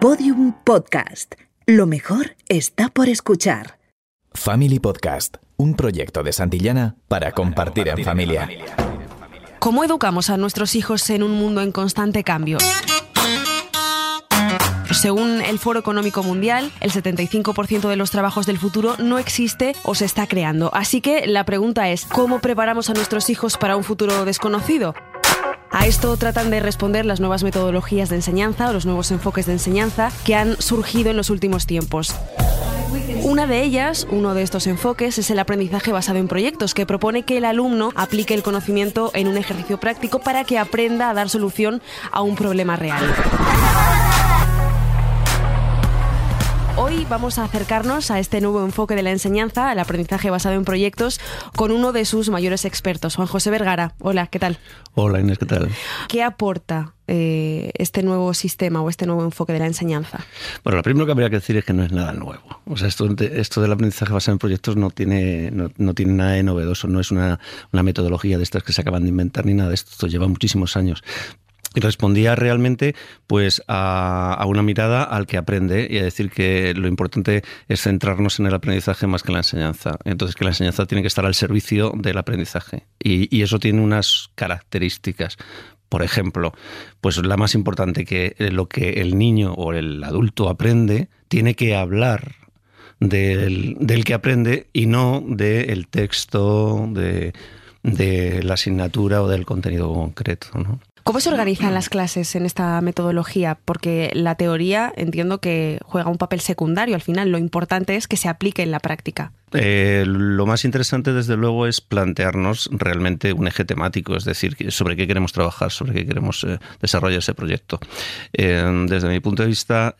Podium Podcast. Lo mejor está por escuchar. Family Podcast, un proyecto de Santillana para compartir en familia. ¿Cómo educamos a nuestros hijos en un mundo en constante cambio? Según el Foro Económico Mundial, el 75% de los trabajos del futuro no existe o se está creando. Así que la pregunta es, ¿cómo preparamos a nuestros hijos para un futuro desconocido? A esto tratan de responder las nuevas metodologías de enseñanza o los nuevos enfoques de enseñanza que han surgido en los últimos tiempos. Una de ellas, uno de estos enfoques, es el aprendizaje basado en proyectos, que propone que el alumno aplique el conocimiento en un ejercicio práctico para que aprenda a dar solución a un problema real. Hoy vamos a acercarnos a este nuevo enfoque de la enseñanza, al aprendizaje basado en proyectos, con uno de sus mayores expertos, Juan José Vergara. Hola, ¿qué tal? Hola Inés, ¿qué tal? ¿Qué aporta eh, este nuevo sistema o este nuevo enfoque de la enseñanza? Bueno, lo primero que habría que decir es que no es nada nuevo. O sea, esto, esto del aprendizaje basado en proyectos no tiene, no, tiene nada de novedoso, no es una, una metodología de estas que se acaban de inventar ni nada de esto, esto lleva muchísimos años respondía realmente pues a, una mirada al que aprende y a decir que lo importante es centrarnos en el aprendizaje más que en la enseñanza. Entonces que la enseñanza tiene que estar al servicio del aprendizaje y, y eso tiene unas características. Por ejemplo, pues la más importante que lo que el niño o el adulto aprende tiene que hablar del, del que aprende y no del texto, de, de la asignatura o del contenido concreto. ¿no? ¿Cómo se organizan las clases en esta metodología? Porque la teoría entiendo que juega un papel secundario al final. Lo importante es que se aplique en la práctica. Eh, lo más interesante, desde luego, es plantearnos realmente un eje temático, es decir, sobre qué queremos trabajar, sobre qué queremos eh, desarrollar ese proyecto. Eh, desde mi punto de vista,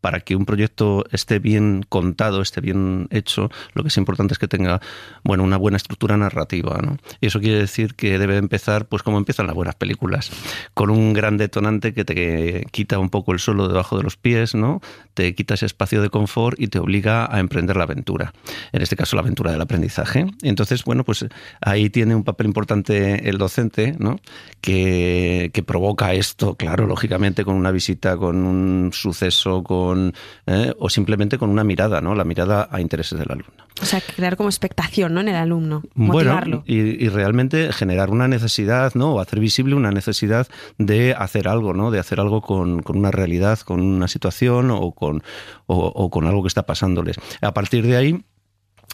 para que un proyecto esté bien contado, esté bien hecho, lo que es importante es que tenga bueno, una buena estructura narrativa. Y eso quiere decir que debe empezar, pues como empiezan las buenas películas, con un gran detonante que te quita un poco el suelo debajo de los pies, ¿no? te quita ese espacio de confort y te obliga a emprender la aventura en este caso la aventura del aprendizaje. Entonces, bueno, pues ahí tiene un papel importante el docente, ¿no? Que, provoca esto, claro, lógicamente, con una visita, con un suceso, con ¿eh? o simplemente con una mirada, ¿no? La mirada a intereses del alumno. O sea, crear como expectación, ¿no? En el alumno, motivarlo. Bueno, y, realmente generar una necesidad, ¿no? O hacer visible una necesidad de hacer algo, ¿no? De hacer algo con, una realidad, con una situación o con, o con algo que está pasándoles. A partir de ahí,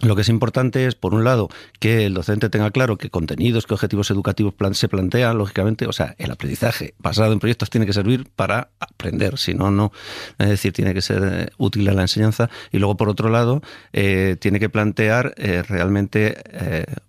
lo que es importante es, por un lado, que el docente tenga claro qué contenidos, qué objetivos educativos se plantean, lógicamente, o sea, el aprendizaje basado en proyectos tiene que servir para aprender, si no, no. Es decir, tiene que ser eh, útil a la enseñanza. Y luego, por otro lado, eh, tiene que plantear eh, realmente,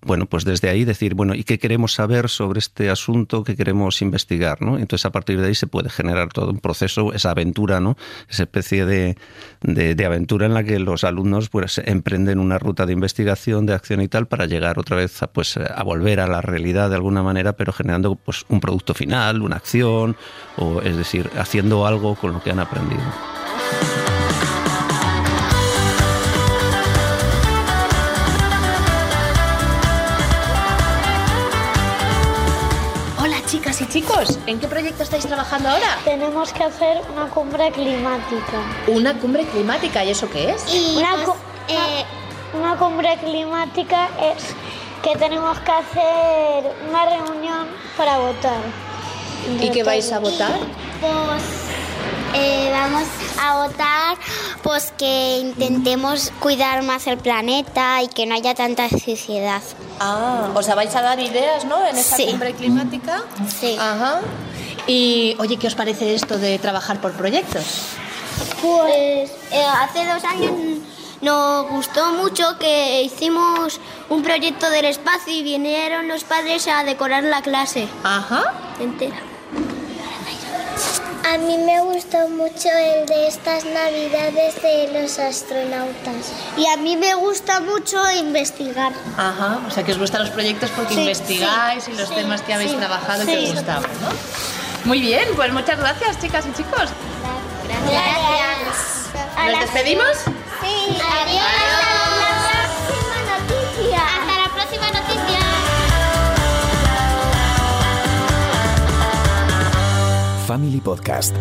bueno, pues desde ahí decir, bueno, ¿y qué queremos saber sobre este asunto que queremos investigar? ¿no? Entonces, a partir de ahí se puede generar todo un proceso, esa aventura, ¿no? Esa especie de, de aventura en la que los alumnos pues emprenden una ruta de investigación, de acción y tal, para llegar otra vez a, pues, a volver a la realidad de alguna manera, pero generando pues, un producto final, una acción, o es decir, haciendo algo con lo que han aprendido. Hola chicas y chicos, ¿en qué proyecto estáis trabajando ahora? Tenemos que hacer una cumbre climática. ¿Una cumbre climática? ¿Y eso qué es? una, eh, una cumbre climática es que tenemos que hacer una reunión para votar. ¿Y qué vais a votar? Pues eh, vamos a votar pues que intentemos cuidar más el planeta y que no haya tanta suciedad. Ah, o sea, vais a dar ideas, ¿no? En esta cumbre climática. Sí. Ajá. Y, oye, ¿qué os parece esto de trabajar por proyectos? Pues eh, hace dos años nos gustó mucho que hicimos un proyecto del espacio y vinieron los padres a decorar la clase. Ajá. Entera. A mí me gustó mucho el de estas navidades de los astronautas. Y a mí me gusta mucho investigar. Ajá, o sea que os gustan los proyectos porque investigáis y los temas que habéis trabajado que os gustaban, ¿no? Muy bien, pues muchas gracias chicas y chicos. Gracias. ¿Nos despedimos? Adiós. Hasta la próxima noticia. Family Podcast.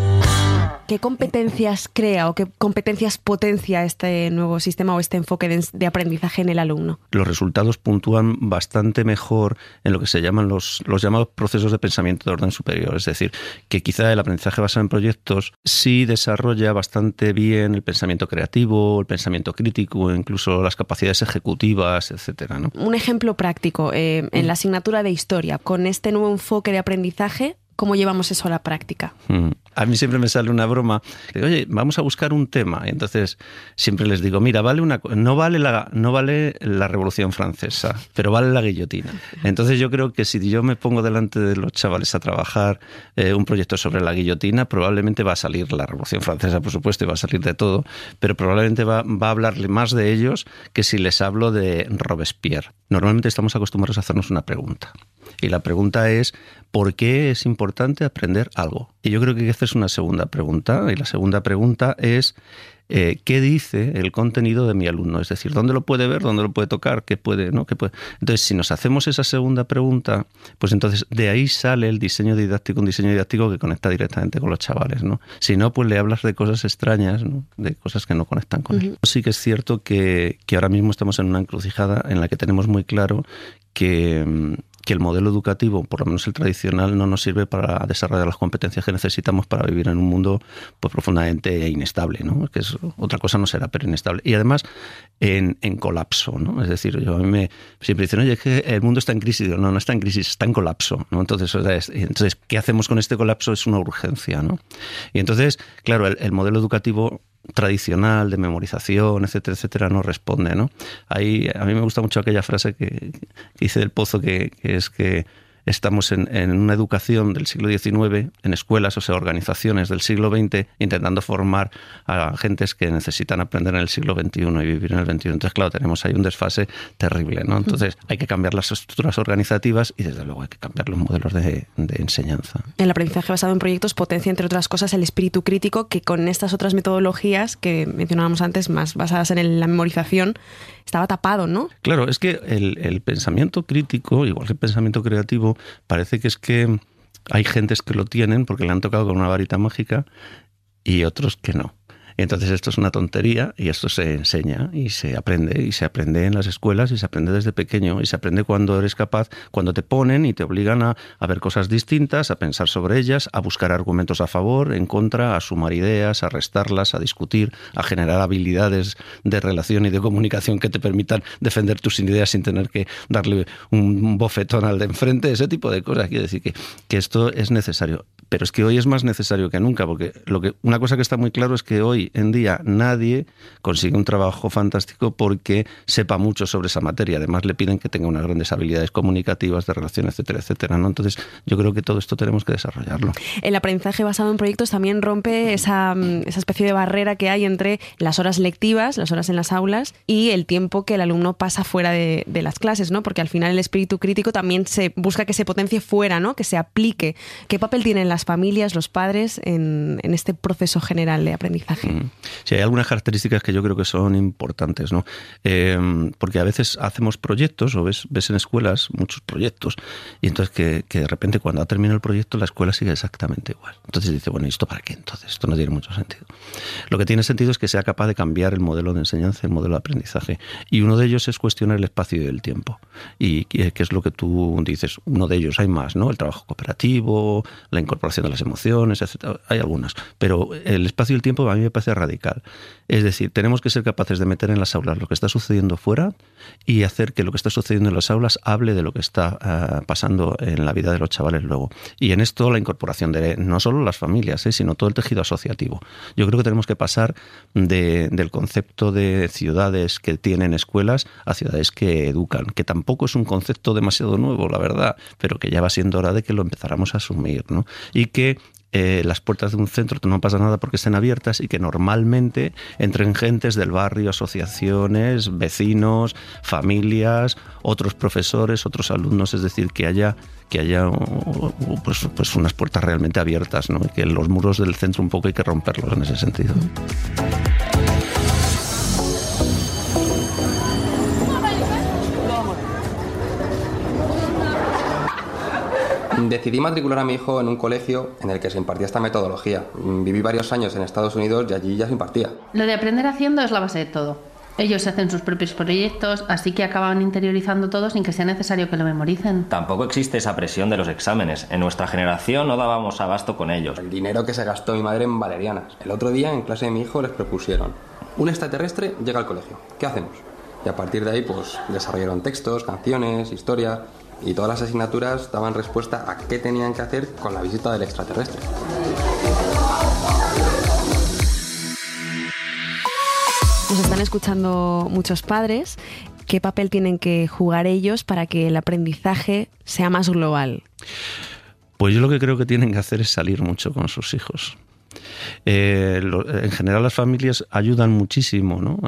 ¿Qué competencias crea o qué competencias potencia este nuevo sistema o este enfoque de, aprendizaje en el alumno? Los resultados puntúan bastante mejor en lo que se llaman los, los llamados procesos de pensamiento de orden superior. Es decir, que quizá el aprendizaje basado en proyectos sí desarrolla bastante bien el pensamiento creativo, el pensamiento crítico, incluso las capacidades ejecutivas, etcétera. Un ejemplo práctico, eh, en la asignatura de historia, con este nuevo enfoque de aprendizaje, ¿Cómo llevamos eso a la práctica? Mm. A mí siempre me sale una broma. Oye, vamos a buscar un tema. Y entonces siempre les digo, mira, vale una, no, vale la, no vale la Revolución Francesa, pero vale la guillotina. Entonces yo creo que si yo me pongo delante de los chavales a trabajar eh, un proyecto sobre la guillotina, probablemente va a salir la Revolución Francesa, por supuesto, y va a salir de todo, pero probablemente va, va a hablarle más de ellos que si les hablo de Robespierre. Normalmente estamos acostumbrados a hacernos una pregunta. Y la pregunta es, ¿por qué es importante aprender algo? Y yo creo que esta es una segunda pregunta. Y la segunda pregunta es, eh, ¿qué dice el contenido de mi alumno? Es decir, ¿dónde lo puede ver? ¿Dónde lo puede tocar? ¿Qué puede, no? ¿Qué puede? Entonces, si nos hacemos esa segunda pregunta, pues entonces de ahí sale el diseño didáctico, un diseño didáctico que conecta directamente con los chavales, ¿no? Si no, pues le hablas de cosas extrañas, de cosas que no conectan con él. Sí que es cierto que, que ahora mismo estamos en una encrucijada en la que tenemos muy claro que mm, que el modelo educativo, por lo menos el tradicional, no nos sirve para desarrollar las competencias que necesitamos para vivir en un mundo pues, profundamente inestable, ¿no? que es, otra cosa no será, pero inestable. Y además en, colapso, ¿no? Es decir, yo a mí me siempre dicen, oye, es que el mundo está en crisis. no, no está en crisis, está en colapso, ¿no? Entonces, entonces, ¿qué hacemos con este colapso? Es una urgencia, ¿no? Y entonces, claro, el modelo educativo tradicional de memorización, etcétera, etcétera, no responde, ¿no? Ahí, a mí me gusta mucho aquella frase que, hice del Pozo, que es que estamos en, una educación del siglo XIX, en escuelas, o sea, organizaciones del siglo XX, intentando formar a gentes que necesitan aprender en el siglo XXI y vivir en el XXI. Entonces, claro, tenemos ahí un desfase terrible, ¿no? Entonces, hay que cambiar las estructuras organizativas y, desde luego, hay que cambiar los modelos de, enseñanza. El aprendizaje basado en proyectos potencia, entre otras cosas, el espíritu crítico que con estas otras metodologías que mencionábamos antes, más basadas en la memorización, estaba tapado, ¿no? Claro, es que el, el pensamiento crítico, igual que el pensamiento creativo, parece que es que hay gentes que lo tienen porque le han tocado con una varita mágica y otros que no entonces esto es una tontería y esto se enseña y se aprende y se aprende en las escuelas y se aprende desde pequeño y se aprende cuando eres capaz, cuando te ponen y te obligan a, ver cosas distintas, a pensar sobre ellas, a buscar argumentos a favor, en contra, a sumar ideas, a restarlas, a discutir, a generar habilidades de relación y de comunicación que te permitan defender tus ideas sin tener que darle un bofetón al de enfrente, ese tipo de cosas. Quiero decir que, que esto es necesario. Pero es que hoy es más necesario que nunca, porque lo que, una cosa que está muy claro es que hoy en día nadie consigue un trabajo fantástico porque sepa mucho sobre esa materia. Además, le piden que tenga unas grandes habilidades comunicativas, de relación, etcétera, etcétera. ¿no? Entonces, yo creo que todo esto tenemos que desarrollarlo. El aprendizaje basado en proyectos también rompe esa, mm, especie de barrera que hay entre las horas lectivas, las horas en las aulas, y el tiempo que el alumno pasa fuera de, de las clases, ¿no? Porque al final el espíritu crítico también se busca que se potencie fuera, ¿no? Que se aplique. ¿Qué papel tienen las familias, los padres en, este proceso general de aprendizaje? Sí, hay algunas características que yo creo que son importantes, ¿no? Em, porque a veces hacemos proyectos, o ves, ves en escuelas muchos proyectos, y entonces que, de repente cuando ha terminado el proyecto la escuela sigue exactamente igual. Entonces dice, bueno, ¿y esto para qué entonces? Esto no tiene mucho sentido. Lo que tiene sentido es que sea capaz de cambiar el modelo de enseñanza, el modelo de aprendizaje. Y uno de ellos es cuestionar el espacio y el tiempo. Y que es lo que tú dices, uno de ellos hay más, ¿no? El trabajo cooperativo, la incorporación de las emociones, etc. Hay algunas. Pero el espacio y el tiempo a mí me parece radical. Es decir, tenemos que ser capaces de meter en las aulas lo que está sucediendo fuera y hacer que lo que está sucediendo en las aulas hable de lo que está eh, pasando en la vida de los chavales luego. Y en esto la incorporación de no solo las familias, eh, sino todo el tejido asociativo. Yo creo que tenemos que pasar del concepto de ciudades que tienen escuelas a ciudades que educan, que tampoco es un concepto demasiado nuevo, la verdad, pero que ya va siendo hora de que lo empezáramos a asumir, ¿no? Y que eh, las puertas de un centro no pasa nada porque estén abiertas y que normalmente entren gentes del barrio, asociaciones, vecinos, familias, otros profesores, otros alumnos, es decir, que haya que haya pues, pues unas puertas realmente abiertas, ¿no? que los muros del centro un poco hay que romperlos en ese sentido. Decidí matricular a mi hijo en un colegio en el que se impartía esta metodología. Viví varios años en Estados Unidos y allí ya se impartía. Lo de aprender haciendo es la base de todo. Ellos hacen sus propios proyectos, así que acaban interiorizando todo sin que sea necesario que lo memoricen. Tampoco existe esa presión de los exámenes. En nuestra generación no dábamos abasto con ellos. El dinero que se gastó mi madre en valerianas. El otro día en clase de mi hijo les propusieron, un extraterrestre llega al colegio, ¿qué hacemos? Y a partir de ahí pues desarrollaron textos, canciones, historia y todas las asignaturas daban respuesta a qué tenían que hacer con la visita del extraterrestre. Nos están escuchando muchos padres. ¿Qué papel tienen que jugar ellos para que el aprendizaje sea más global? Pues yo lo que creo que tienen que hacer es salir mucho con sus hijos. Eh, en general las familias ayudan muchísimo, ¿no?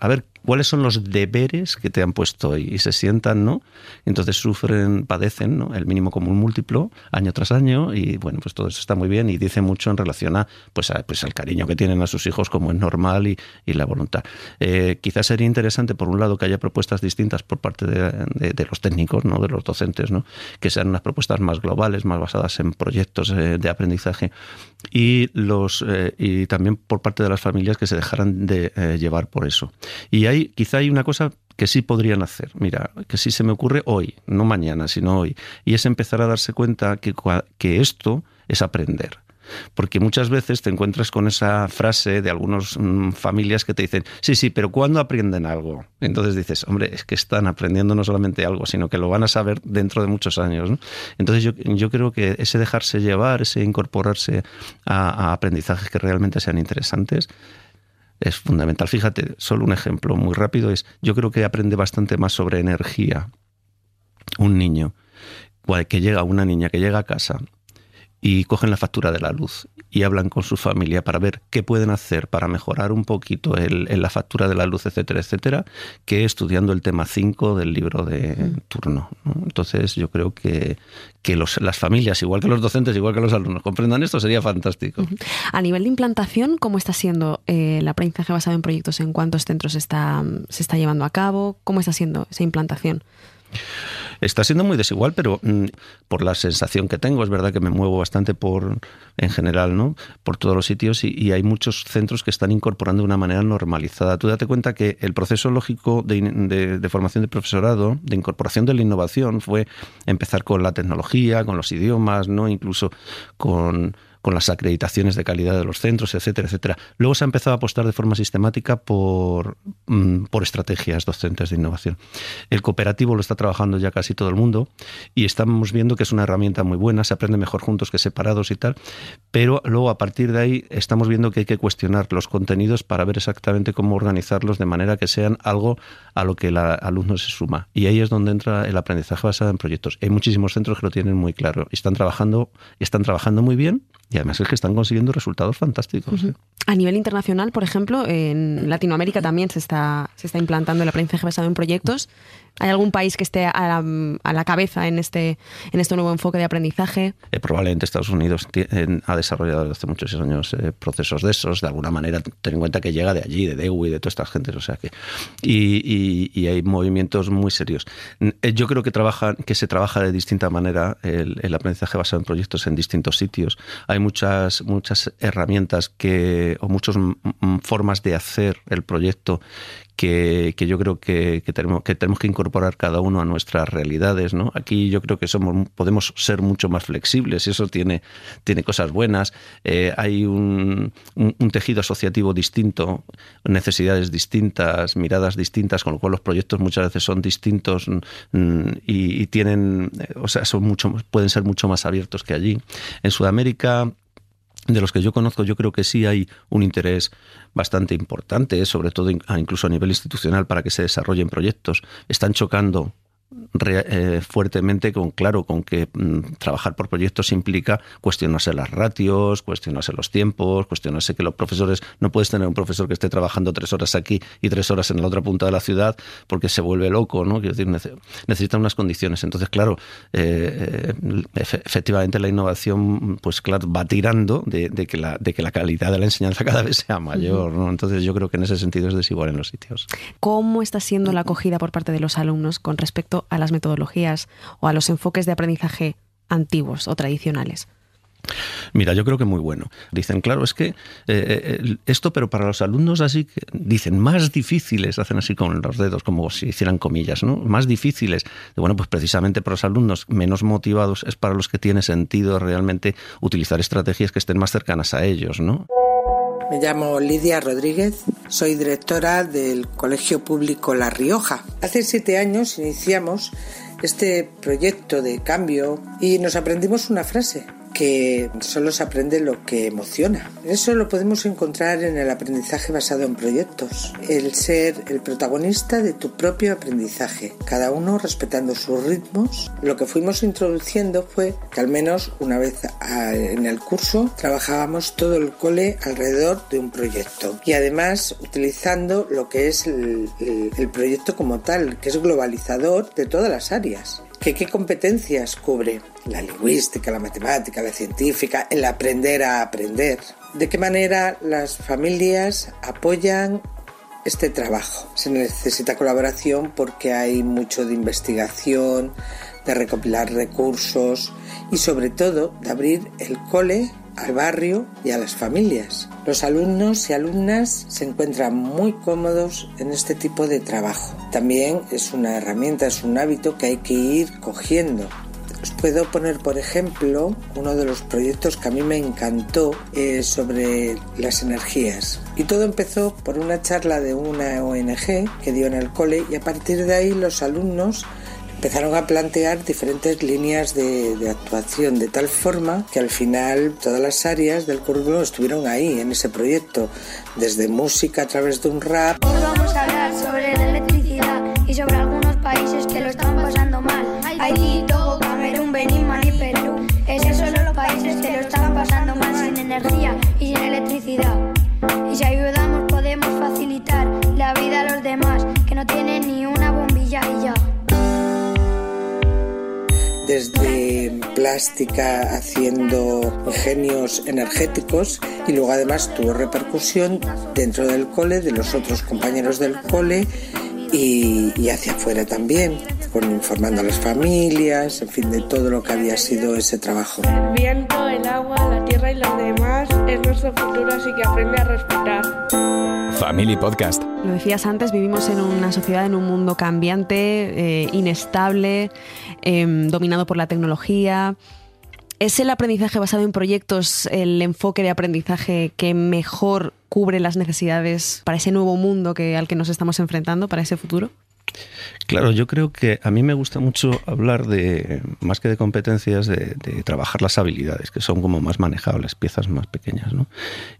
A ver cuáles son los deberes que te han puesto hoy y se sientan, ¿no? Entonces sufren, padecen, ¿no? El mínimo común múltiplo año tras año y bueno, pues todo eso está muy bien y dice mucho en relación a pues, pues al cariño que tienen a sus hijos como es normal y, la voluntad. Eh, quizás sería interesante, por un lado, que haya propuestas distintas por parte de, los técnicos, ¿no? De los docentes, ¿no? Que sean unas propuestas más globales, más basadas en proyectos eh, de aprendizaje y los eh, y también por parte de las familias que se dejaran de llevar por eso. Y hay quizá hay una cosa que sí podrían hacer, mira, que sí se me ocurre hoy, no mañana, sino hoy, y es empezar a darse cuenta que, esto es aprender. Porque muchas veces te encuentras con esa frase de algunas mm, familias que te dicen, sí, sí, pero ¿cuándo aprenden algo? Entonces dices, hombre, es que están aprendiendo no solamente algo, sino que lo van a saber dentro de muchos años. Entonces yo, yo, creo que ese dejarse llevar, ese incorporarse a aprendizajes que realmente sean interesantes, es fundamental. Fíjate, solo un ejemplo muy rápido es, yo creo que aprende bastante más sobre energía un niño que llega, una niña que llega a casa y cogen la factura de la luz y hablan con su familia para ver qué pueden hacer para mejorar un poquito el, la factura de la luz, etcétera, etcétera, que estudiando el tema 5 del libro de turno. Entonces yo creo que, que los, las familias, igual que los docentes, igual que los alumnos, comprendan esto sería fantástico. A nivel de implantación, ¿cómo está siendo eh, el aprendizaje basado en proyectos? ¿En cuántos centros está, se está llevando a cabo? ¿Cómo está siendo esa implantación? Está siendo muy desigual, pero mm, por la sensación que tengo, es verdad que me muevo bastante por, en general, ¿no? Por todos los sitios y, hay muchos centros que están incorporando de una manera normalizada. Tú date cuenta que el proceso lógico de, de formación de profesorado, de incorporación de la innovación, fue empezar con la tecnología, con los idiomas, ¿no? Incluso con con las acreditaciones de calidad de los centros, etcétera, etcétera. Luego se ha empezado a apostar de forma sistemática por, mm, por estrategias docentes de innovación. El cooperativo lo está trabajando ya casi todo el mundo y estamos viendo que es una herramienta muy buena, se aprende mejor juntos que separados y tal, pero luego a partir de ahí estamos viendo que hay que cuestionar los contenidos para ver exactamente cómo organizarlos de manera que sean algo a lo que el alumno se suma. Y ahí es donde entra el aprendizaje basado en proyectos. Hay muchísimos centros que lo tienen muy claro. Están trabajando, están trabajando muy bien y además es que están consiguiendo resultados fantásticos. ¿eh? A nivel internacional, por ejemplo, en Latinoamérica también se está, se está implantando el aprendizaje basado en proyectos. ¿Hay algún país que esté a la, cabeza en este, en este nuevo enfoque de aprendizaje? Eh, probablemente Estados Unidos ha desarrollado desde hace muchos años eh, procesos de esos, de alguna manera, ten en cuenta que llega de allí, de DEU y de todas estas gentes, o sea que y, hay movimientos muy serios. Eh, yo creo que que se trabaja de distinta manera el, el, aprendizaje basado en proyectos en distintos sitios. Hay muchas muchas herramientas que o muchas formas de hacer el proyecto que, yo creo que, tenemos, que tenemos que incorporar cada uno a nuestras realidades. ¿no? Aquí yo creo que somos, podemos ser mucho más flexibles y eso tiene, tiene cosas buenas. Eh, hay un, tejido asociativo distinto, necesidades distintas, miradas distintas, con lo cual los proyectos muchas veces son distintos mm, y, y tienen, o sea, son mucho, pueden ser mucho más abiertos que allí. En Sudamérica de los que yo conozco, yo creo que sí hay un interés bastante importante, sobre todo incluso a nivel institucional, para que se desarrollen proyectos. Están chocando eh, fuertemente con claro con que mm, trabajar por proyectos implica cuestionarse las ratios, cuestionarse los tiempos, cuestionarse que los profesores no puedes tener un profesor que esté trabajando tres horas aquí y tres horas en la otra punta de la ciudad porque se vuelve loco, ¿no? Quiero decir, necesita unas condiciones. Entonces, claro, eh, eh, efectivamente la innovación, pues claro, va tirando de, que la, de que la calidad de la enseñanza cada vez sea mayor, ¿no? Entonces yo creo que en ese sentido es desigual en los sitios. ¿Cómo está siendo la acogida por parte de los alumnos con respecto a las metodologías o a los enfoques de aprendizaje antiguos o tradicionales? Mira, yo creo que muy bueno. Dicen, claro, es que eh, eh, esto, pero para los alumnos así, dicen, más difíciles, hacen así con los dedos, como si hicieran comillas, ¿no? Más difíciles. Bueno, pues precisamente para los alumnos menos motivados es para los que tiene sentido realmente utilizar estrategias que estén más cercanas a ellos, ¿no? Me llamo Lidia Rodríguez, soy directora del Colegio Público La Rioja. Hace siete años iniciamos este proyecto de cambio y nos aprendimos una frase que solo se aprende lo que emociona. Eso lo podemos encontrar en el aprendizaje basado en proyectos, el ser el protagonista de tu propio aprendizaje, cada uno respetando sus ritmos. Lo que fuimos introduciendo fue que al menos una vez en el curso trabajábamos todo el cole alrededor de un proyecto y además utilizando lo que es el, el proyecto como tal, que es globalizador de todas las áreas qué competencias cubre la lingüística, la matemática, la científica, el aprender a aprender. De qué manera las familias apoyan este trabajo. Se necesita colaboración porque hay mucho de investigación, de recopilar recursos y sobre todo de abrir el cole al barrio y a las familias. Los alumnos y alumnas se encuentran muy cómodos en este tipo de trabajo. También es una herramienta, es un hábito que hay que ir cogiendo. Os puedo poner, por ejemplo, uno de los proyectos que a mí me encantó eh, sobre las energías. Y todo empezó por una charla de una ONG que dio en el cole y a partir de ahí los alumnos empezaron a plantear diferentes líneas de, actuación, de tal forma que al final todas las áreas del currículum estuvieron ahí, en ese proyecto, desde música a través de un rap. Plástica haciendo ingenios energéticos y luego además tuvo repercusión dentro del cole, de los otros compañeros del cole y, hacia afuera también, con, informando a las familias, en fin, de todo lo que había sido ese trabajo. El viento, el agua, la tierra y los demás es nuestro futuro, así que aprende a respetar. Family Podcast. Lo decías antes, vivimos en una sociedad, en un mundo cambiante, eh, inestable, em, dominado por la tecnología. ¿Es el aprendizaje basado en proyectos el enfoque de aprendizaje que mejor cubre las necesidades para ese nuevo mundo que, al que nos estamos enfrentando, para ese futuro? Claro, yo creo que a mí me gusta mucho hablar de, más que de competencias, de, trabajar las habilidades, que son como más manejables, piezas más pequeñas, ¿no?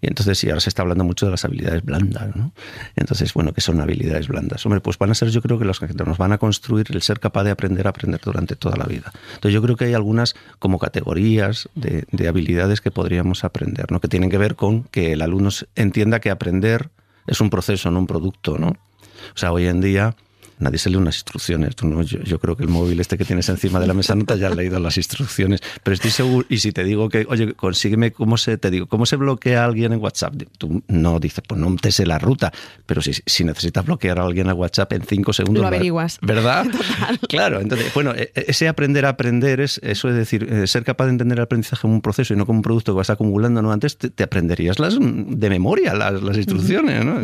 Y entonces, sí, ahora se está hablando mucho de las habilidades blandas, ¿no? Entonces, bueno, ¿qué son habilidades blandas? Hombre, pues van a ser yo creo que los que nos van a construir el ser capaz de aprender aprender durante toda la vida. Entonces, yo creo que hay algunas como categorías de, de habilidades que podríamos aprender, ¿no? Que tienen que ver con que el alumno entienda que aprender es un proceso, no un producto, ¿no? O sea, hoy en día nadie se lee unas instrucciones. yo, creo que el móvil este que tienes encima de la mesa no te haya leído las instrucciones, pero estoy seguro, y si te digo que, oye, consígueme cómo se, te digo, cómo se bloquea a alguien en WhatsApp, tú no dices, pues no te sé la ruta, pero si, si necesitas bloquear a alguien en WhatsApp en cinco segundos... Lo averiguas. ¿Verdad? Claro, entonces, bueno, e, e, ese aprender a aprender es, eso es decir, eh, ser capaz de entender el aprendizaje como un proceso y no como un producto que vas acumulando, ¿no? Antes te, aprenderías las de memoria las, las instrucciones, ¿no?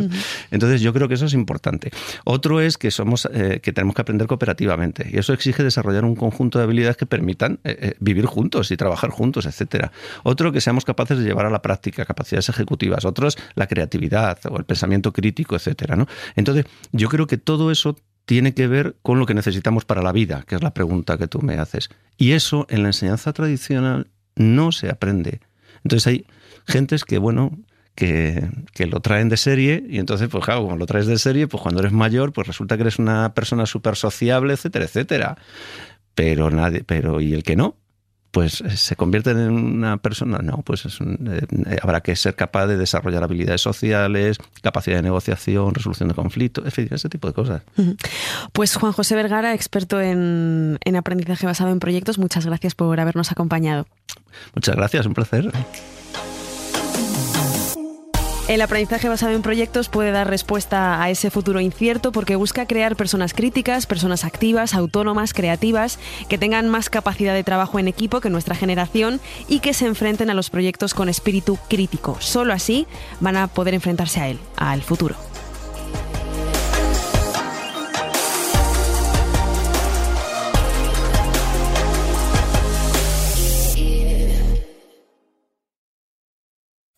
Entonces yo creo que eso es importante. Otro es que somos eh, que tenemos que aprender cooperativamente. Y eso exige desarrollar un conjunto de habilidades que permitan eh, eh, vivir juntos y trabajar juntos, etcétera. Otro que seamos capaces de llevar a la práctica capacidades ejecutivas. Otros la creatividad o el pensamiento crítico, etcétera. ¿no? Entonces, yo creo que todo eso tiene que ver con lo que necesitamos para la vida, que es la pregunta que tú me haces. Y eso en la enseñanza tradicional no se aprende. Entonces hay gentes que, bueno, que, lo traen de serie y entonces, pues claro, como lo traes de serie, pues cuando eres mayor, pues resulta que eres una persona súper sociable, etcétera, etcétera. Pero nadie, pero ¿y el que no? Pues eh, se convierte en una persona, no, pues eh, habrá que ser capaz de desarrollar habilidades sociales, capacidad de negociación, resolución de conflictos, en fin, ese tipo de cosas. Pues Juan José Vergara, experto en, en aprendizaje basado en proyectos, muchas gracias por habernos acompañado. Muchas gracias, un placer. El aprendizaje basado en proyectos puede dar respuesta a ese futuro incierto porque busca crear personas críticas, personas activas, autónomas, creativas, que tengan más capacidad de trabajo en equipo que nuestra generación y que se enfrenten a los proyectos con espíritu crítico. Solo así van a poder enfrentarse a él, al futuro.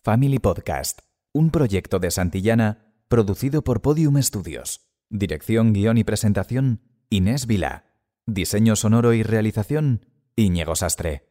Family Podcast, un proyecto de Santillana producido por Podium Studios. Dirección, guion y presentación, Inés Vila. Diseño sonoro y realización, Íñigo Sastre.